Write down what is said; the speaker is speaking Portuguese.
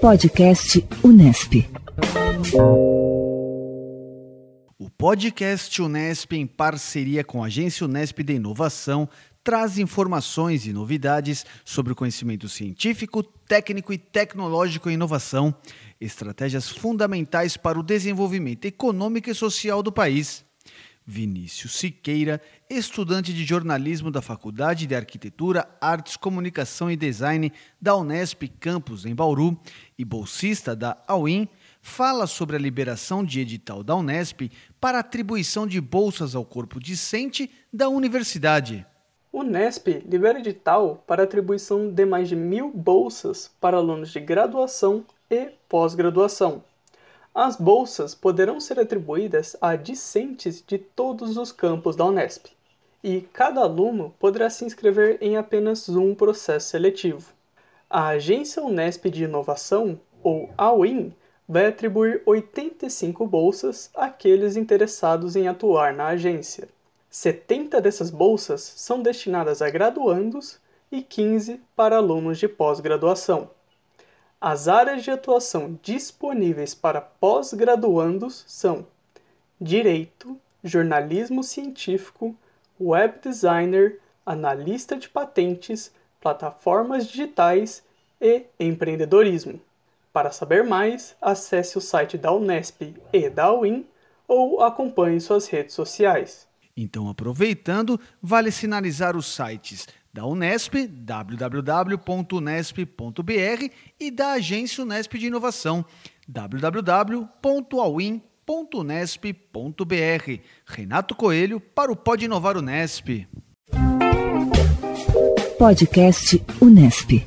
Podcast Unesp. O podcast Unesp, em parceria com a Agência Unesp de Inovação, traz informações e novidades sobre o conhecimento científico, técnico e tecnológico em inovação, estratégias fundamentais para o desenvolvimento econômico e social do país. Vinícius Siqueira, estudante de jornalismo da Faculdade de Arquitetura, Artes, Comunicação e Design da Unesp Campus em Bauru e bolsista da AUIN, fala sobre a liberação de edital da Unesp para atribuição de bolsas ao corpo discente da universidade. Unesp libera edital para atribuição de mais de mil bolsas para alunos de graduação e pós-graduação as bolsas poderão ser atribuídas a discentes de todos os campos da Unesp, e cada aluno poderá se inscrever em apenas um processo seletivo. A Agência Unesp de Inovação, ou AUIN, vai atribuir 85 bolsas àqueles interessados em atuar na agência. 70 dessas bolsas são destinadas a graduandos e 15 para alunos de pós-graduação. As áreas de atuação disponíveis para pós-graduandos são Direito, Jornalismo Científico, Web Designer, Analista de Patentes, Plataformas Digitais e Empreendedorismo. Para saber mais, acesse o site da Unesp e da UIN ou acompanhe suas redes sociais. Então, aproveitando, vale sinalizar os sites da Unesp, www.unesp.br e da Agência Unesp de Inovação, www.awin.unesp.br. Renato Coelho para o Pode Inovar Unesp. Podcast Unesp.